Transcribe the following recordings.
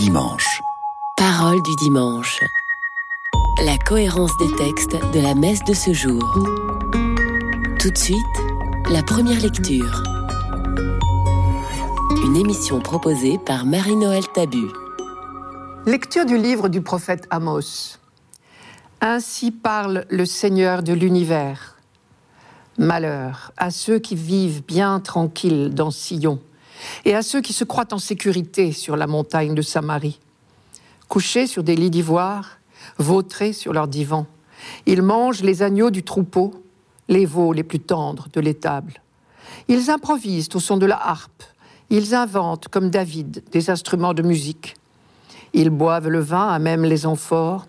dimanche. Parole du dimanche. La cohérence des textes de la messe de ce jour. Tout de suite, la première lecture. Une émission proposée par Marie-Noël Tabu. Lecture du livre du prophète Amos. Ainsi parle le Seigneur de l'univers. Malheur à ceux qui vivent bien tranquilles dans Sion et à ceux qui se croient en sécurité sur la montagne de Samarie. Couchés sur des lits d'ivoire, vautrés sur leurs divans, ils mangent les agneaux du troupeau, les veaux les plus tendres de l'étable. Ils improvisent au son de la harpe, ils inventent, comme David, des instruments de musique. Ils boivent le vin à même les amphores,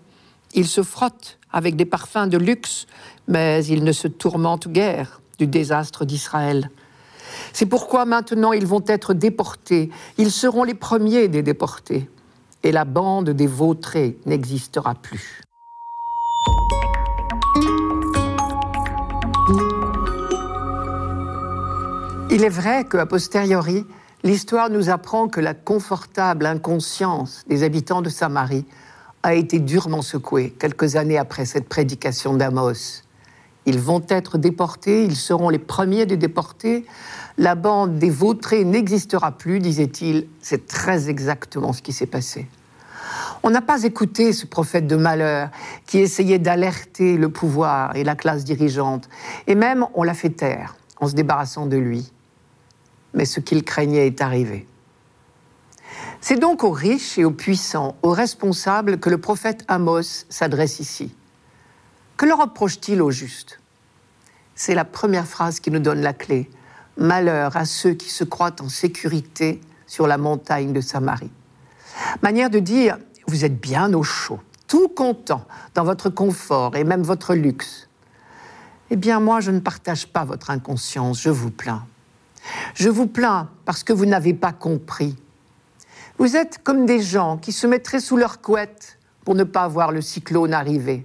ils se frottent avec des parfums de luxe, mais ils ne se tourmentent guère du désastre d'Israël. C'est pourquoi maintenant ils vont être déportés. Ils seront les premiers des déportés. Et la bande des vautrés n'existera plus. Il est vrai qu'à posteriori, l'histoire nous apprend que la confortable inconscience des habitants de Samarie a été durement secouée quelques années après cette prédication d'Amos. Ils vont être déportés, ils seront les premiers des déportés. La bande des vautrés n'existera plus, disait-il. C'est très exactement ce qui s'est passé. On n'a pas écouté ce prophète de malheur qui essayait d'alerter le pouvoir et la classe dirigeante. Et même on l'a fait taire en se débarrassant de lui. Mais ce qu'il craignait est arrivé. C'est donc aux riches et aux puissants, aux responsables que le prophète Amos s'adresse ici. Que leur reproche-t-il au juste? C'est la première phrase qui nous donne la clé. Malheur à ceux qui se croient en sécurité sur la montagne de Samarie. Manière de dire, vous êtes bien au chaud, tout content dans votre confort et même votre luxe. Eh bien, moi, je ne partage pas votre inconscience, je vous plains. Je vous plains parce que vous n'avez pas compris. Vous êtes comme des gens qui se mettraient sous leur couette pour ne pas voir le cyclone arriver.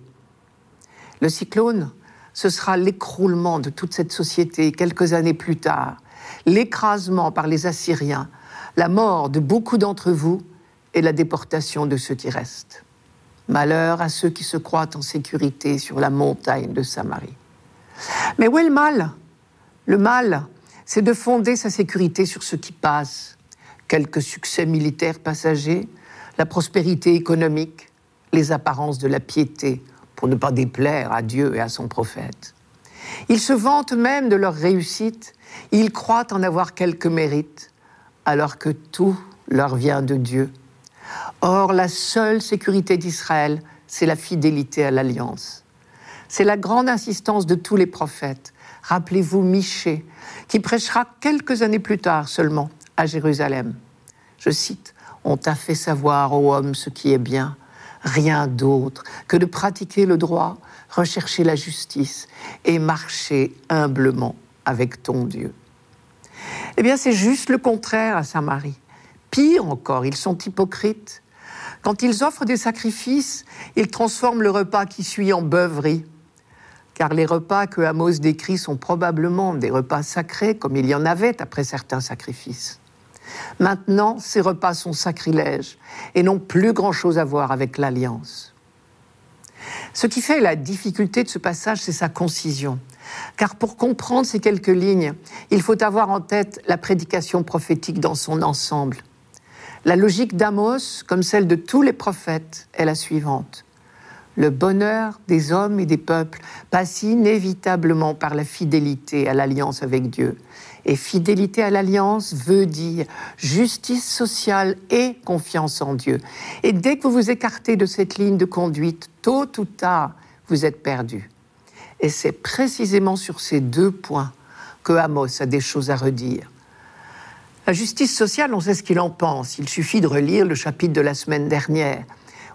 Le cyclone, ce sera l'écroulement de toute cette société quelques années plus tard, l'écrasement par les Assyriens, la mort de beaucoup d'entre vous et la déportation de ceux qui restent. Malheur à ceux qui se croient en sécurité sur la montagne de Samarie. Mais où est le mal? Le mal, c'est de fonder sa sécurité sur ce qui passe, quelques succès militaires passagers, la prospérité économique, les apparences de la piété, pour ne pas déplaire à Dieu et à son prophète. Ils se vantent même de leur réussite, ils croient en avoir quelques mérites, alors que tout leur vient de Dieu. Or, la seule sécurité d'Israël, c'est la fidélité à l'alliance. C'est la grande insistance de tous les prophètes. Rappelez-vous Michée, qui prêchera quelques années plus tard seulement à Jérusalem. Je cite, On t'a fait savoir, ô homme, ce qui est bien, rien d'autre que de pratiquer le droit, rechercher la justice et marcher humblement avec ton Dieu. Eh bien, c'est juste le contraire à Saint-Marie. Pire encore, ils sont hypocrites. Quand ils offrent des sacrifices, ils transforment le repas qui suit en beuverie. Car les repas que Amos décrit sont probablement des repas sacrés, comme il y en avait après certains sacrifices. Maintenant, ces repas sont sacrilèges et n'ont plus grand-chose à voir avec l'alliance. Ce qui fait la difficulté de ce passage, c'est sa concision. Car pour comprendre ces quelques lignes, il faut avoir en tête la prédication prophétique dans son ensemble. La logique d'Amos, comme celle de tous les prophètes, est la suivante. Le bonheur des hommes et des peuples passe inévitablement par la fidélité à l'alliance avec Dieu. Et fidélité à l'alliance veut dire justice sociale et confiance en Dieu. Et dès que vous vous écartez de cette ligne de conduite, tôt ou tard, vous êtes perdu. Et c'est précisément sur ces deux points que Amos a des choses à redire. La justice sociale, on sait ce qu'il en pense. Il suffit de relire le chapitre de la semaine dernière,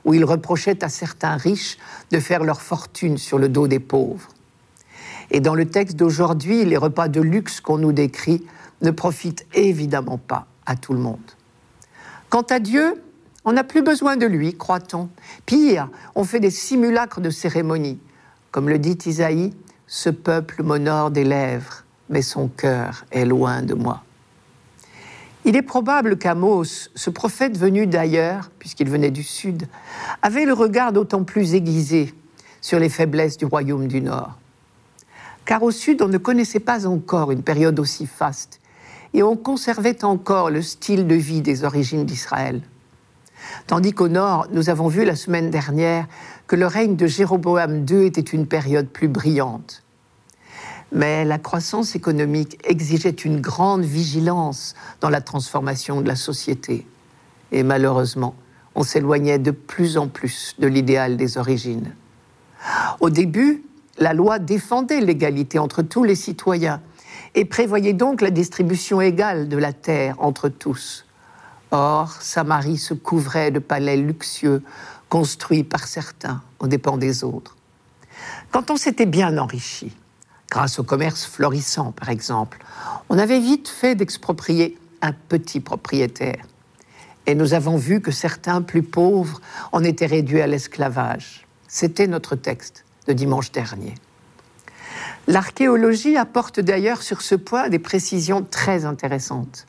où il reprochait à certains riches de faire leur fortune sur le dos des pauvres. Et dans le texte d'aujourd'hui, les repas de luxe qu'on nous décrit ne profitent évidemment pas à tout le monde. Quant à Dieu, on n'a plus besoin de lui, croit-on. Pire, on fait des simulacres de cérémonie. Comme le dit Isaïe, ce peuple m'honore des lèvres, mais son cœur est loin de moi. Il est probable qu'Amos, ce prophète venu d'ailleurs, puisqu'il venait du sud, avait le regard d'autant plus aiguisé sur les faiblesses du royaume du Nord. Car au sud, on ne connaissait pas encore une période aussi faste, et on conservait encore le style de vie des origines d'Israël. Tandis qu'au nord, nous avons vu la semaine dernière que le règne de Jéroboam II était une période plus brillante. Mais la croissance économique exigeait une grande vigilance dans la transformation de la société. Et malheureusement, on s'éloignait de plus en plus de l'idéal des origines. Au début, la loi défendait l'égalité entre tous les citoyens et prévoyait donc la distribution égale de la terre entre tous. Or, Samarie se couvrait de palais luxueux construits par certains aux dépens des autres. Quand on s'était bien enrichi, grâce au commerce florissant par exemple, on avait vite fait d'exproprier un petit propriétaire. Et nous avons vu que certains plus pauvres en étaient réduits à l'esclavage. C'était notre texte de dimanche dernier. L'archéologie apporte d'ailleurs sur ce point des précisions très intéressantes.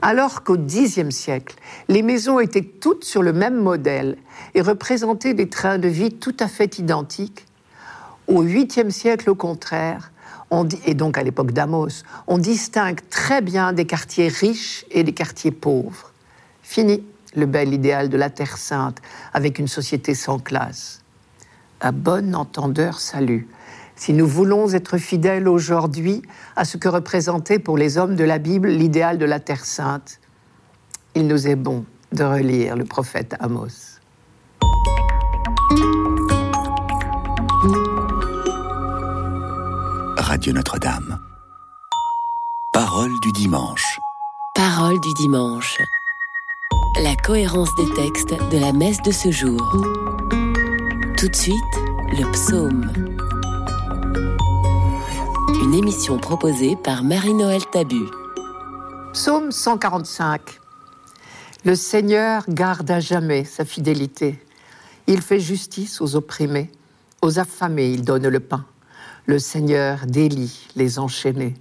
Alors qu'au Xe siècle, les maisons étaient toutes sur le même modèle et représentaient des trains de vie tout à fait identiques, au 8e siècle, au contraire, et donc à l'époque d'Amos, on distingue très bien des quartiers riches et des quartiers pauvres. Fini le bel idéal de la Terre sainte avec une société sans classe. À bon entendeur, salut. Si nous voulons être fidèles aujourd'hui à ce que représentait pour les hommes de la Bible l'idéal de la Terre sainte, il nous est bon de relire le prophète Amos. Radio Notre-Dame. Parole du dimanche. Parole du dimanche. La cohérence des textes de la messe de ce jour. Tout de suite, le psaume. Une émission proposée par Marie-Noël Tabu. Psaume 145. Le Seigneur garde à jamais sa fidélité. Il fait justice aux opprimés. Aux affamés, il donne le pain. Le Seigneur délie les enchaînés.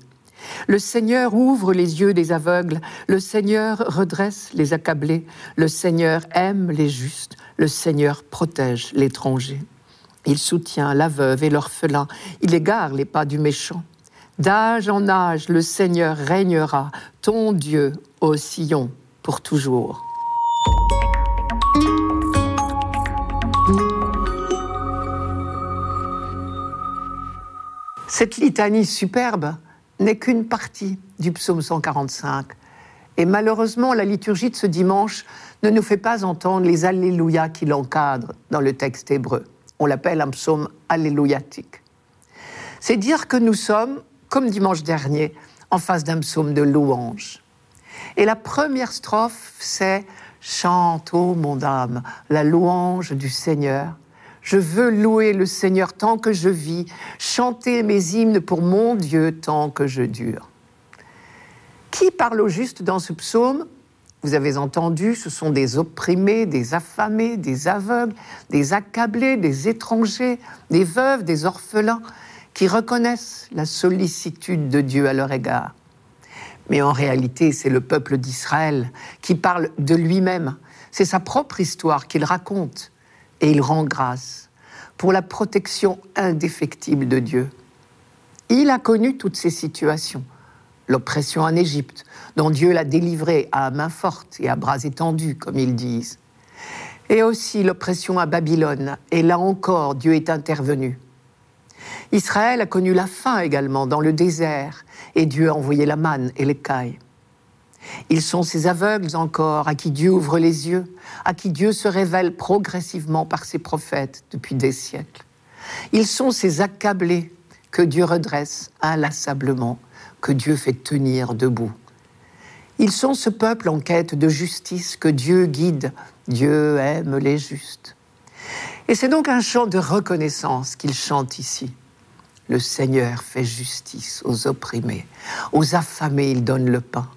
Le Seigneur ouvre les yeux des aveugles, le Seigneur redresse les accablés, le Seigneur aime les justes, le Seigneur protège l'étranger. Il soutient la veuve et l'orphelin, il égare les pas du méchant. D'âge en âge, le Seigneur régnera, ton Dieu, au Sion, pour toujours. Cette litanie superbe n'est qu'une partie du psaume 145. Et malheureusement, la liturgie de ce dimanche ne nous fait pas entendre les Alléluia qui l'encadrent dans le texte hébreu. On l'appelle un psaume alléluiatique. C'est dire que nous sommes, comme dimanche dernier, en face d'un psaume de louange. Et la première strophe, c'est Chante, ô mon âme, la louange du Seigneur. Je veux louer le Seigneur tant que je vis, chanter mes hymnes pour mon Dieu tant que je dure. Qui parle au juste dans ce psaume? Vous avez entendu, ce sont des opprimés, des affamés, des aveugles, des accablés, des étrangers, des veuves, des orphelins, qui reconnaissent la sollicitude de Dieu à leur égard. Mais en réalité, c'est le peuple d'Israël qui parle de lui-même. C'est sa propre histoire qu'il raconte et il rend grâce pour la protection indéfectible de Dieu. Il a connu toutes ces situations. L'oppression en Égypte, dont Dieu l'a délivré à main forte et à bras étendus, comme ils disent. Et aussi l'oppression à Babylone, et là encore, Dieu est intervenu. Israël a connu la faim également dans le désert, et Dieu a envoyé la manne et l'écaille. Ils sont ces aveugles encore à qui Dieu ouvre les yeux, à qui Dieu se révèle progressivement par ses prophètes depuis des siècles. Ils sont ces accablés que Dieu redresse inlassablement, que Dieu fait tenir debout. Ils sont ce peuple en quête de justice que Dieu guide. Dieu aime les justes. Et c'est donc un chant de reconnaissance qu'ils chantent ici. Le Seigneur fait justice aux opprimés, aux affamés il donne le pain.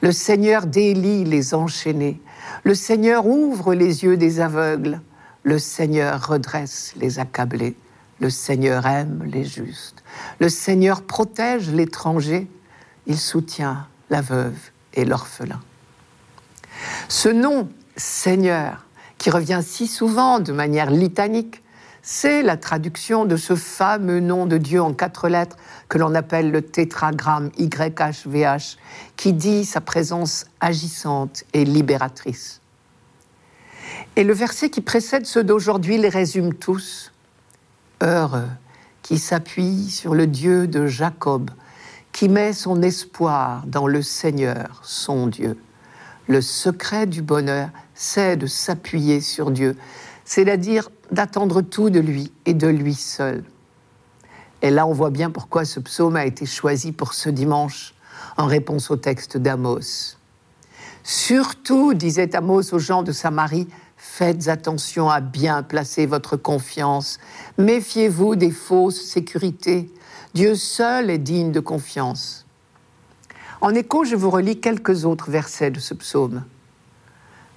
Le Seigneur délie les enchaînés. Le Seigneur ouvre les yeux des aveugles. Le Seigneur redresse les accablés. Le Seigneur aime les justes. Le Seigneur protège l'étranger. Il soutient la veuve et l'orphelin. Ce nom Seigneur, qui revient si souvent de manière litanique, c'est la traduction de ce fameux nom de Dieu en quatre lettres que l'on appelle le tétragramme YHVH, qui dit sa présence agissante et libératrice. Et le verset qui précède ceux d'aujourd'hui les résume tous. Heureux qui s'appuie sur le Dieu de Jacob, qui met son espoir dans le Seigneur, son Dieu. Le secret du bonheur, c'est de s'appuyer sur Dieu, c'est-à-dire d'attendre tout de lui et de lui seul. Et là, on voit bien pourquoi ce psaume a été choisi pour ce dimanche, en réponse au texte d'Amos. Surtout, disait Amos aux gens de Samarie, faites attention à bien placer votre confiance. Méfiez-vous des fausses sécurités. Dieu seul est digne de confiance. En écho, je vous relis quelques autres versets de ce psaume.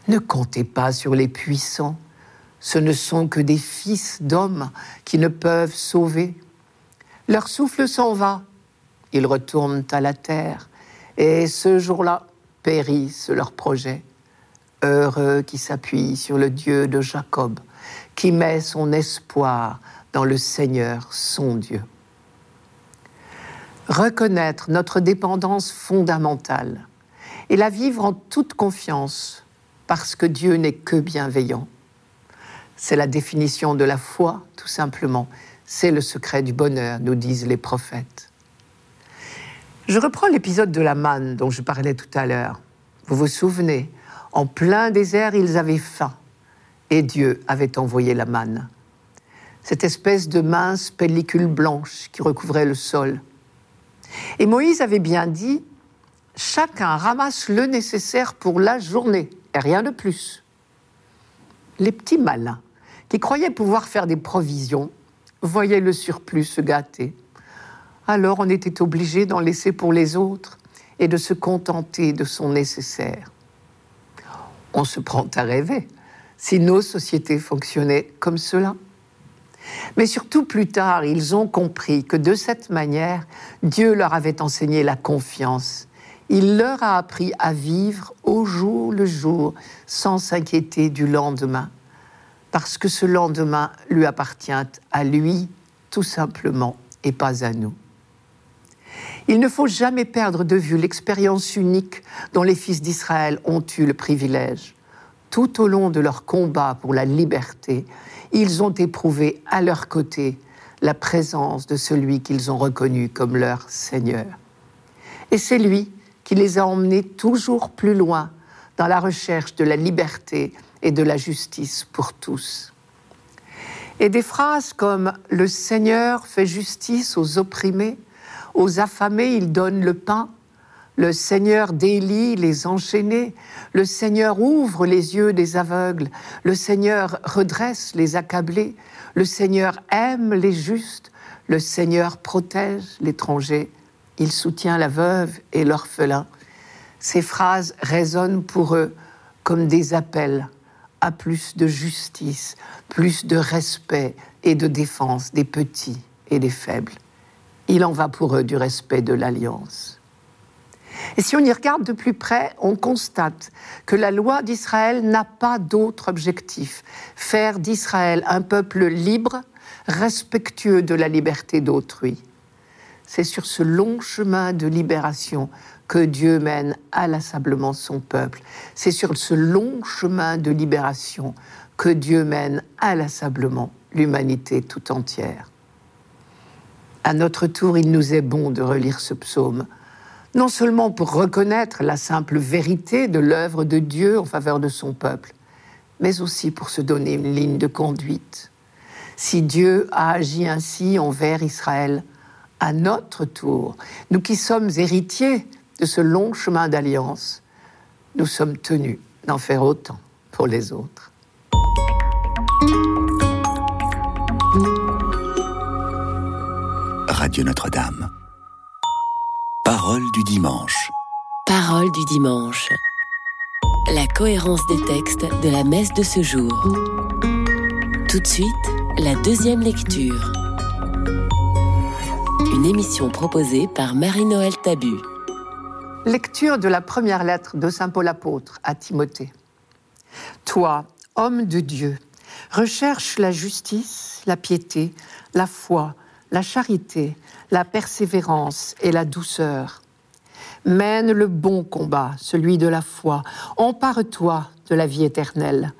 Ne comptez pas sur les puissants. Ce ne sont que des fils d'hommes qui ne peuvent sauver. Leur souffle s'en va, ils retournent à la terre, et ce jour-là périssent leurs projets. Heureux qui s'appuie sur le Dieu de Jacob, qui met son espoir dans le Seigneur, son Dieu. Reconnaître notre dépendance fondamentale et la vivre en toute confiance, parce que Dieu n'est que bienveillant. C'est la définition de la foi, tout simplement. C'est le secret du bonheur, nous disent les prophètes. Je reprends l'épisode de la manne dont je parlais tout à l'heure. Vous vous souvenez, en plein désert, ils avaient faim et Dieu avait envoyé la manne. Cette espèce de mince pellicule blanche qui recouvrait le sol. Et Moïse avait bien dit, chacun ramasse le nécessaire pour la journée et rien de plus. Les petits malins qui croyaient pouvoir faire des provisions voyait le surplus se gâter. Alors on était obligé d'en laisser pour les autres et de se contenter de son nécessaire. On se prend à rêver si nos sociétés fonctionnaient comme cela. Mais surtout plus tard, ils ont compris que de cette manière, Dieu leur avait enseigné la confiance. Il leur a appris à vivre au jour le jour sans s'inquiéter du lendemain parce que ce lendemain lui appartient à lui tout simplement et pas à nous. Il ne faut jamais perdre de vue l'expérience unique dont les fils d'Israël ont eu le privilège. Tout au long de leur combat pour la liberté, ils ont éprouvé à leur côté la présence de celui qu'ils ont reconnu comme leur Seigneur. Et c'est lui qui les a emmenés toujours plus loin dans la recherche de la liberté et de la justice pour tous. Et des phrases comme Le Seigneur fait justice aux opprimés, aux affamés il donne le pain, le Seigneur délie les enchaînés, le Seigneur ouvre les yeux des aveugles, le Seigneur redresse les accablés, le Seigneur aime les justes, le Seigneur protège l'étranger, il soutient la veuve et l'orphelin. Ces phrases résonnent pour eux comme des appels à plus de justice, plus de respect et de défense des petits et des faibles. Il en va pour eux du respect de l'alliance. Et si on y regarde de plus près, on constate que la loi d'Israël n'a pas d'autre objectif, faire d'Israël un peuple libre, respectueux de la liberté d'autrui. C'est sur ce long chemin de libération que Dieu mène inlassablement son peuple. C'est sur ce long chemin de libération que Dieu mène inlassablement l'humanité tout entière. À notre tour, il nous est bon de relire ce psaume, non seulement pour reconnaître la simple vérité de l'œuvre de Dieu en faveur de son peuple, mais aussi pour se donner une ligne de conduite. Si Dieu a agi ainsi envers Israël, à notre tour, nous qui sommes héritiers de ce long chemin d'alliance, nous sommes tenus d'en faire autant pour les autres. Radio Notre-Dame. Parole du dimanche. Parole du dimanche. La cohérence des textes de la messe de ce jour. Tout de suite, la deuxième lecture. Une émission proposée par Marie-Noël Tabu. Lecture de la première lettre de Saint Paul apôtre à Timothée. Toi, homme de Dieu, recherche la justice, la piété, la foi, la charité, la persévérance et la douceur. Mène le bon combat, celui de la foi. Empare-toi de la vie éternelle.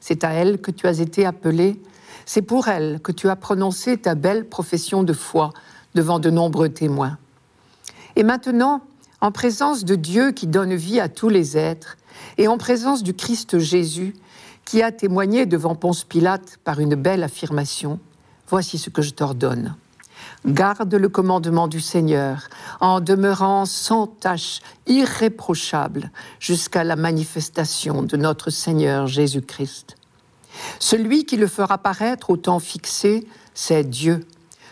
C'est à elle que tu as été appelé, c'est pour elle que tu as prononcé ta belle profession de foi devant de nombreux témoins. Et maintenant, en présence de Dieu qui donne vie à tous les êtres, et en présence du Christ Jésus, qui a témoigné devant Ponce Pilate par une belle affirmation, voici ce que je t'ordonne. Garde le commandement du Seigneur en demeurant sans tache, irréprochable, jusqu'à la manifestation de notre Seigneur Jésus-Christ. Celui qui le fera paraître au temps fixé, c'est Dieu,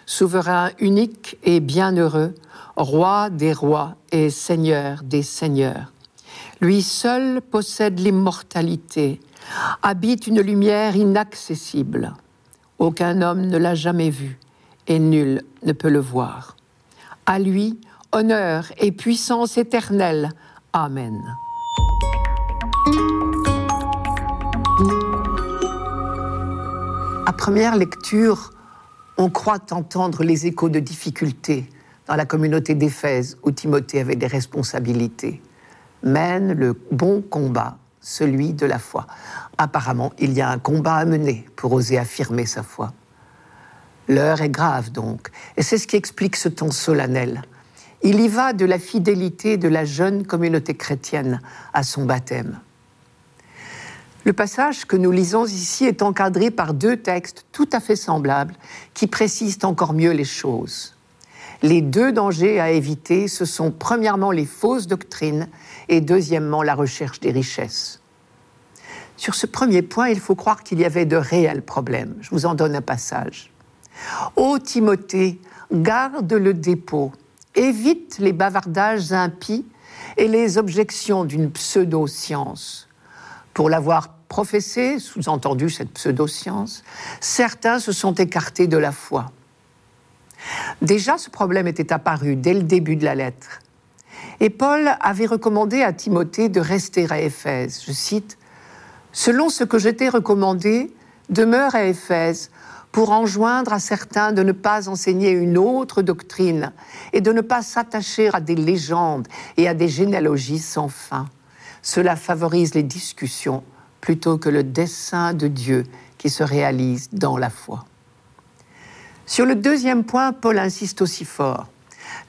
souverain unique et bienheureux, roi des rois et seigneur des seigneurs. Lui seul possède l'immortalité, habite une lumière inaccessible. Aucun homme ne l'a jamais vu et nul ne peut le voir. À lui, honneur et puissance éternelle. Amen. À première lecture, on croit entendre les échos de difficultés dans la communauté d'Éphèse où Timothée avait des responsabilités. Mène le bon combat, celui de la foi. Apparemment, il y a un combat à mener pour oser affirmer sa foi. L'heure est grave donc, et c'est ce qui explique ce ton solennel. Il y va de la fidélité de la jeune communauté chrétienne à son baptême. Le passage que nous lisons ici est encadré par deux textes tout à fait semblables qui précisent encore mieux les choses. Les deux dangers à éviter, ce sont premièrement les fausses doctrines et deuxièmement la recherche des richesses. Sur ce premier point, il faut croire qu'il y avait de réels problèmes. Je vous en donne un passage. Ô Timothée, garde le dépôt, évite les bavardages impies et les objections d'une pseudo-science. Pour l'avoir professé, sous-entendu cette pseudo-science, certains se sont écartés de la foi. Déjà, ce problème était apparu dès le début de la lettre. Et Paul avait recommandé à Timothée de rester à Éphèse. Je cite Selon ce que je t'ai recommandé, demeure à Éphèse pour enjoindre à certains de ne pas enseigner une autre doctrine et de ne pas s'attacher à des légendes et à des généalogies sans fin. Cela favorise les discussions plutôt que le dessein de Dieu qui se réalise dans la foi. Sur le deuxième point, Paul insiste aussi fort.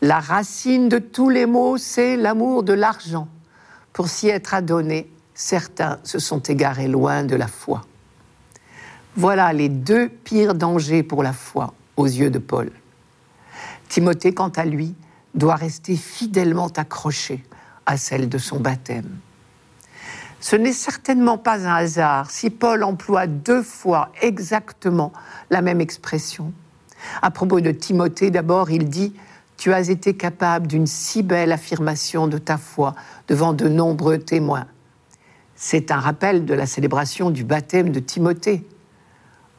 La racine de tous les maux, c'est l'amour de l'argent. Pour s'y être adonné, certains se sont égarés loin de la foi. Voilà les deux pires dangers pour la foi aux yeux de Paul. Timothée, quant à lui, doit rester fidèlement accroché à celle de son baptême. Ce n'est certainement pas un hasard si Paul emploie deux fois exactement la même expression. À propos de Timothée, d'abord, il dit Tu as été capable d'une si belle affirmation de ta foi devant de nombreux témoins. C'est un rappel de la célébration du baptême de Timothée.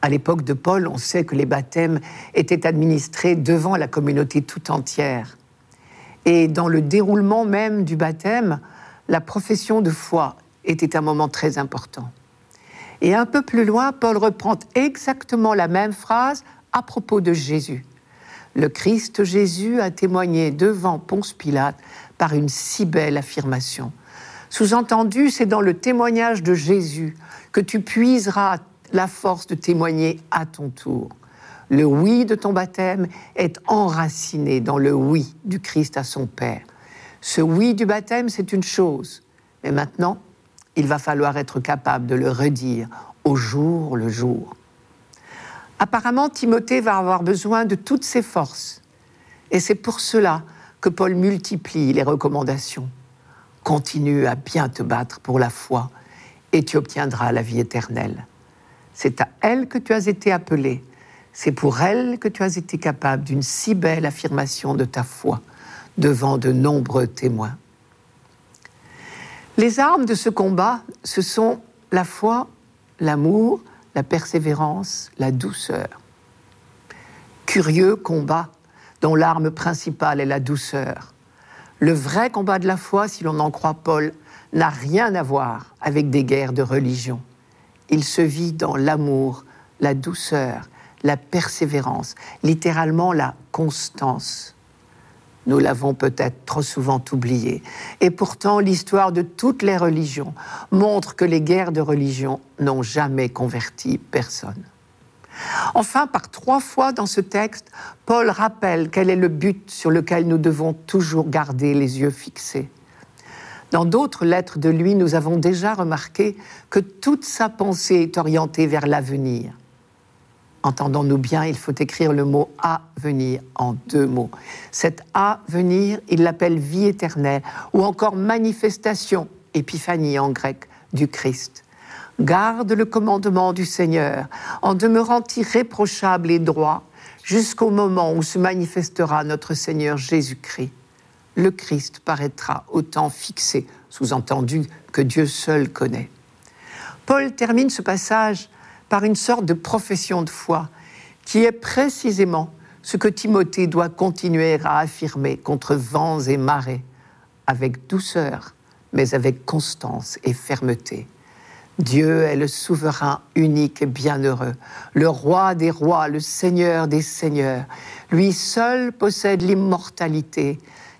À l'époque de Paul, on sait que les baptêmes étaient administrés devant la communauté tout entière. Et dans le déroulement même du baptême, la profession de foi était un moment très important. Et un peu plus loin, Paul reprend exactement la même phrase à propos de Jésus. Le Christ Jésus a témoigné devant Ponce Pilate par une si belle affirmation. Sous-entendu, c'est dans le témoignage de Jésus que tu puiseras la force de témoigner à ton tour. Le oui de ton baptême est enraciné dans le oui du Christ à son Père. Ce oui du baptême, c'est une chose, mais maintenant, il va falloir être capable de le redire au jour le jour. Apparemment, Timothée va avoir besoin de toutes ses forces, et c'est pour cela que Paul multiplie les recommandations. Continue à bien te battre pour la foi, et tu obtiendras la vie éternelle. C'est à elle que tu as été appelé. C'est pour elle que tu as été capable d'une si belle affirmation de ta foi devant de nombreux témoins. Les armes de ce combat, ce sont la foi, l'amour, la persévérance, la douceur. Curieux combat dont l'arme principale est la douceur. Le vrai combat de la foi, si l'on en croit Paul, n'a rien à voir avec des guerres de religion. Il se vit dans l'amour, la douceur, la persévérance, littéralement la constance. Nous l'avons peut-être trop souvent oublié. Et pourtant, l'histoire de toutes les religions montre que les guerres de religion n'ont jamais converti personne. Enfin, par trois fois dans ce texte, Paul rappelle quel est le but sur lequel nous devons toujours garder les yeux fixés. Dans d'autres lettres de lui, nous avons déjà remarqué que toute sa pensée est orientée vers l'avenir. Entendons-nous bien, il faut écrire le mot à venir en deux mots. Cet à venir, il l'appelle vie éternelle ou encore manifestation, épiphanie en grec, du Christ. Garde le commandement du Seigneur en demeurant irréprochable et droit jusqu'au moment où se manifestera notre Seigneur Jésus-Christ. Le Christ paraîtra au temps fixé, sous-entendu que Dieu seul connaît. Paul termine ce passage par une sorte de profession de foi qui est précisément ce que Timothée doit continuer à affirmer contre vents et marées, avec douceur, mais avec constance et fermeté. Dieu est le souverain unique et bienheureux, le roi des rois, le seigneur des seigneurs. Lui seul possède l'immortalité.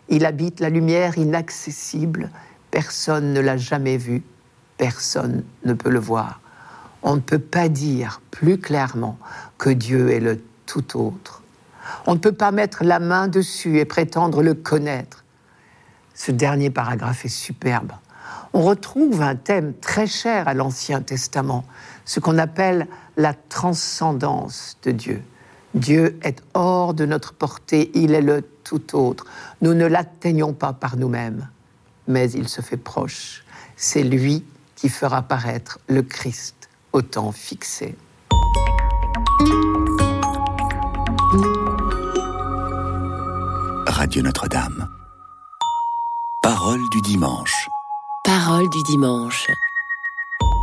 Il habite la lumière inaccessible. Personne ne l'a jamais vu. Personne ne peut le voir on ne peut pas dire plus clairement que Dieu est le tout autre. On ne peut pas mettre la main dessus et prétendre le connaître. Ce dernier paragraphe est superbe. On retrouve un thème très cher à l'Ancien Testament, ce qu'on appelle la transcendance de Dieu. Dieu est hors de notre portée, il est le tout autre. Nous ne l'atteignons pas par nous-mêmes, mais il se fait proche. C'est lui qui fera paraître le Christ au temps fixé. Radio Notre-Dame. Parole du dimanche. Parole du dimanche.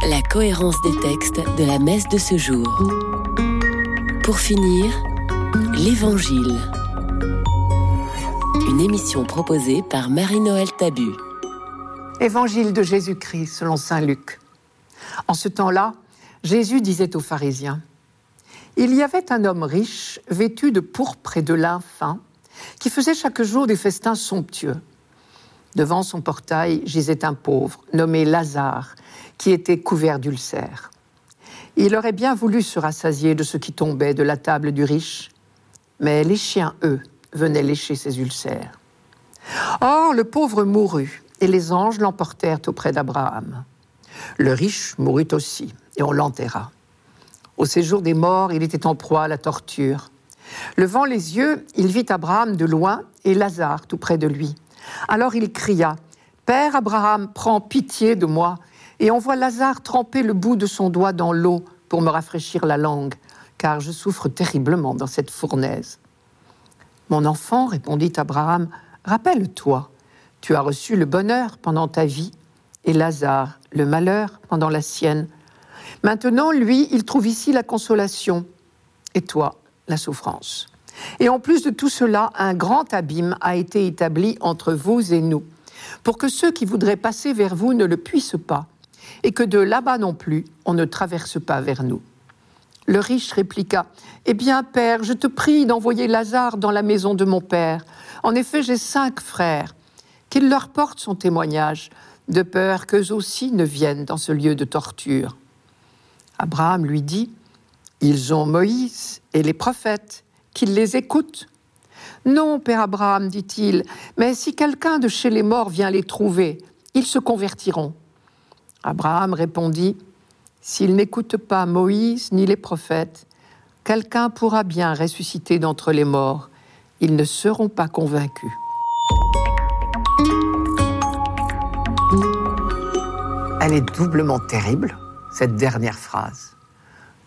La cohérence des textes de la messe de ce jour. Pour finir, l'Évangile. Une émission proposée par Marie-Noël Tabu. Évangile de Jésus-Christ selon Saint Luc. En ce temps-là, Jésus disait aux pharisiens, Il y avait un homme riche, vêtu de pourpre et de lin fin, qui faisait chaque jour des festins somptueux. Devant son portail gisait un pauvre, nommé Lazare, qui était couvert d'ulcères. Il aurait bien voulu se rassasier de ce qui tombait de la table du riche, mais les chiens, eux, venaient lécher ses ulcères. Or, le pauvre mourut, et les anges l'emportèrent auprès d'Abraham. Le riche mourut aussi et on l'enterra. Au séjour des morts, il était en proie à la torture. Levant les yeux, il vit Abraham de loin et Lazare tout près de lui. Alors il cria Père Abraham, prends pitié de moi et envoie Lazare tremper le bout de son doigt dans l'eau pour me rafraîchir la langue, car je souffre terriblement dans cette fournaise. Mon enfant, répondit Abraham, rappelle-toi, tu as reçu le bonheur pendant ta vie et Lazare le malheur pendant la sienne. Maintenant, lui, il trouve ici la consolation, et toi, la souffrance. Et en plus de tout cela, un grand abîme a été établi entre vous et nous, pour que ceux qui voudraient passer vers vous ne le puissent pas, et que de là-bas non plus, on ne traverse pas vers nous. Le riche répliqua Eh bien, Père, je te prie d'envoyer Lazare dans la maison de mon Père. En effet, j'ai cinq frères. Qu'il leur porte son témoignage, de peur qu'eux aussi ne viennent dans ce lieu de torture. Abraham lui dit, Ils ont Moïse et les prophètes, qu'ils les écoutent. Non, Père Abraham, dit-il, mais si quelqu'un de chez les morts vient les trouver, ils se convertiront. Abraham répondit, S'ils n'écoutent pas Moïse ni les prophètes, quelqu'un pourra bien ressusciter d'entre les morts. Ils ne seront pas convaincus. Elle est doublement terrible cette dernière phrase.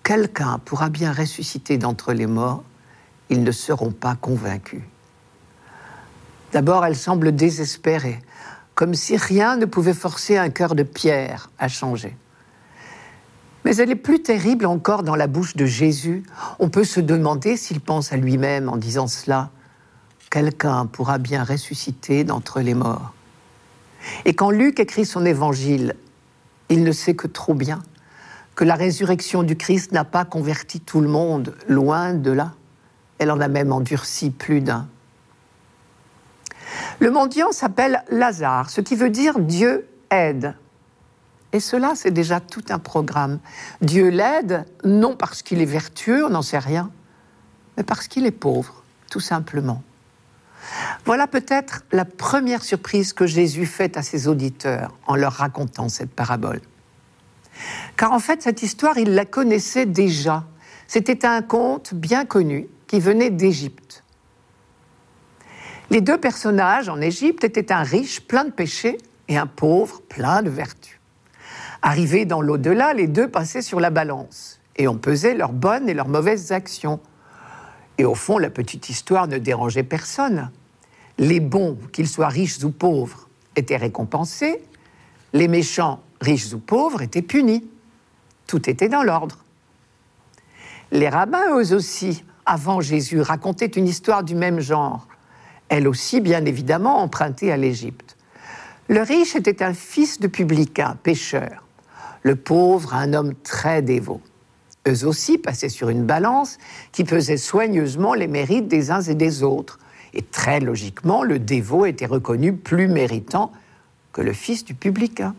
Quelqu'un pourra bien ressusciter d'entre les morts, ils ne seront pas convaincus. D'abord, elle semble désespérée, comme si rien ne pouvait forcer un cœur de pierre à changer. Mais elle est plus terrible encore dans la bouche de Jésus. On peut se demander s'il pense à lui-même en disant cela. quelqu'un pourra bien ressusciter d'entre les morts. Et quand Luc écrit son évangile, il ne sait que trop bien que la résurrection du Christ n'a pas converti tout le monde, loin de là. Elle en a même endurci plus d'un. Le mendiant s'appelle Lazare, ce qui veut dire Dieu aide. Et cela, c'est déjà tout un programme. Dieu l'aide, non parce qu'il est vertueux, on n'en sait rien, mais parce qu'il est pauvre, tout simplement. Voilà peut-être la première surprise que Jésus fait à ses auditeurs en leur racontant cette parabole. Car en fait, cette histoire, il la connaissait déjà. C'était un conte bien connu qui venait d'Égypte. Les deux personnages en Égypte étaient un riche plein de péchés et un pauvre plein de vertus. Arrivés dans l'au-delà, les deux passaient sur la balance et on pesait leurs bonnes et leurs mauvaises actions. Et au fond, la petite histoire ne dérangeait personne. Les bons, qu'ils soient riches ou pauvres, étaient récompensés, les méchants, riches ou pauvres, étaient punis. Tout était dans l'ordre. Les rabbins, eux aussi, avant Jésus, racontaient une histoire du même genre, elle aussi, bien évidemment, empruntée à l'Égypte. Le riche était un fils de publicain, pêcheur, le pauvre, un homme très dévot. Eux aussi passaient sur une balance qui pesait soigneusement les mérites des uns et des autres. Et très logiquement, le dévot était reconnu plus méritant que le fils du publicain.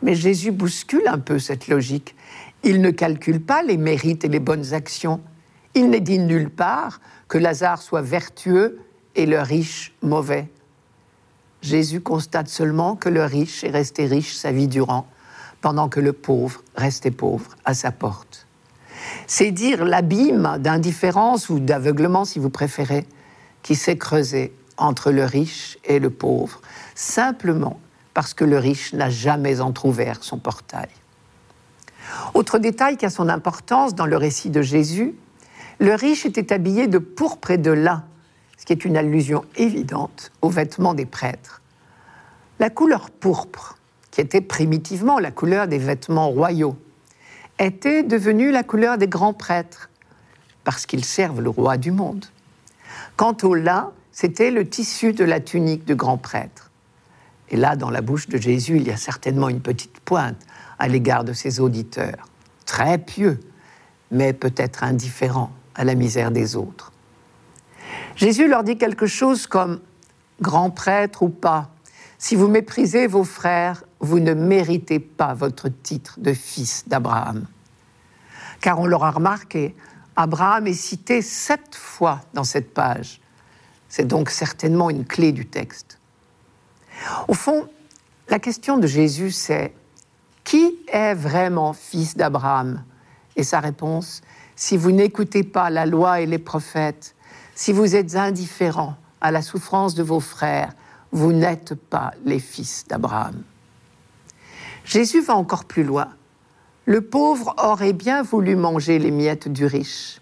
Mais Jésus bouscule un peu cette logique. Il ne calcule pas les mérites et les bonnes actions. Il n'est dit nulle part que Lazare soit vertueux et le riche mauvais. Jésus constate seulement que le riche est resté riche sa vie durant, pendant que le pauvre restait pauvre à sa porte. C'est dire l'abîme d'indifférence ou d'aveuglement, si vous préférez, qui s'est creusé entre le riche et le pauvre, simplement parce que le riche n'a jamais entr'ouvert son portail. Autre détail qui a son importance dans le récit de Jésus, le riche était habillé de pourpre et de lin, ce qui est une allusion évidente aux vêtements des prêtres. La couleur pourpre, qui était primitivement la couleur des vêtements royaux, était devenue la couleur des grands prêtres, parce qu'ils servent le roi du monde. Quant au lin, c'était le tissu de la tunique de grand prêtre. Et là, dans la bouche de Jésus, il y a certainement une petite pointe à l'égard de ses auditeurs, très pieux, mais peut-être indifférents à la misère des autres. Jésus leur dit quelque chose comme Grand prêtre ou pas, si vous méprisez vos frères, vous ne méritez pas votre titre de fils d'Abraham. Car on l'aura remarqué, Abraham est cité sept fois dans cette page. C'est donc certainement une clé du texte. Au fond, la question de Jésus, c'est qui est vraiment fils d'Abraham? Et sa réponse, si vous n'écoutez pas la loi et les prophètes, si vous êtes indifférent à la souffrance de vos frères, vous n'êtes pas les fils d'Abraham. Jésus va encore plus loin. Le pauvre aurait bien voulu manger les miettes du riche,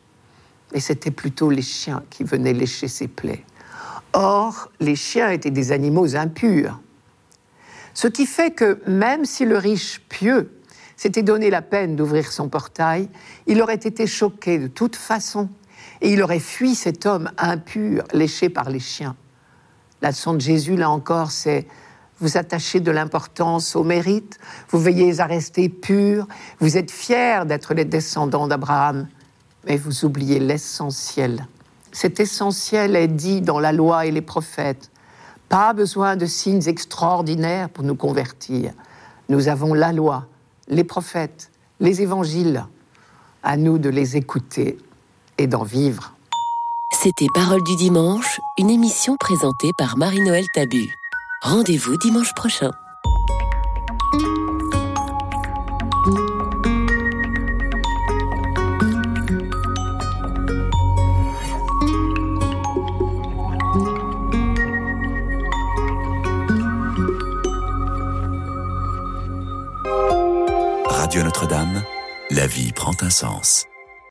mais c'était plutôt les chiens qui venaient lécher ses plaies. Or, les chiens étaient des animaux impurs. Ce qui fait que même si le riche pieux s'était donné la peine d'ouvrir son portail, il aurait été choqué de toute façon et il aurait fui cet homme impur, léché par les chiens. La leçon de Jésus, là encore, c'est vous attachez de l'importance au mérite, vous veillez à rester pur, vous êtes fiers d'être les descendants d'Abraham, mais vous oubliez l'essentiel cet essentiel est dit dans la loi et les prophètes. Pas besoin de signes extraordinaires pour nous convertir. Nous avons la loi, les prophètes, les évangiles. À nous de les écouter et d'en vivre. C'était Parole du dimanche, une émission présentée par Marie-Noël Tabu. Rendez-vous dimanche prochain. Notre-Dame, la vie prend un sens.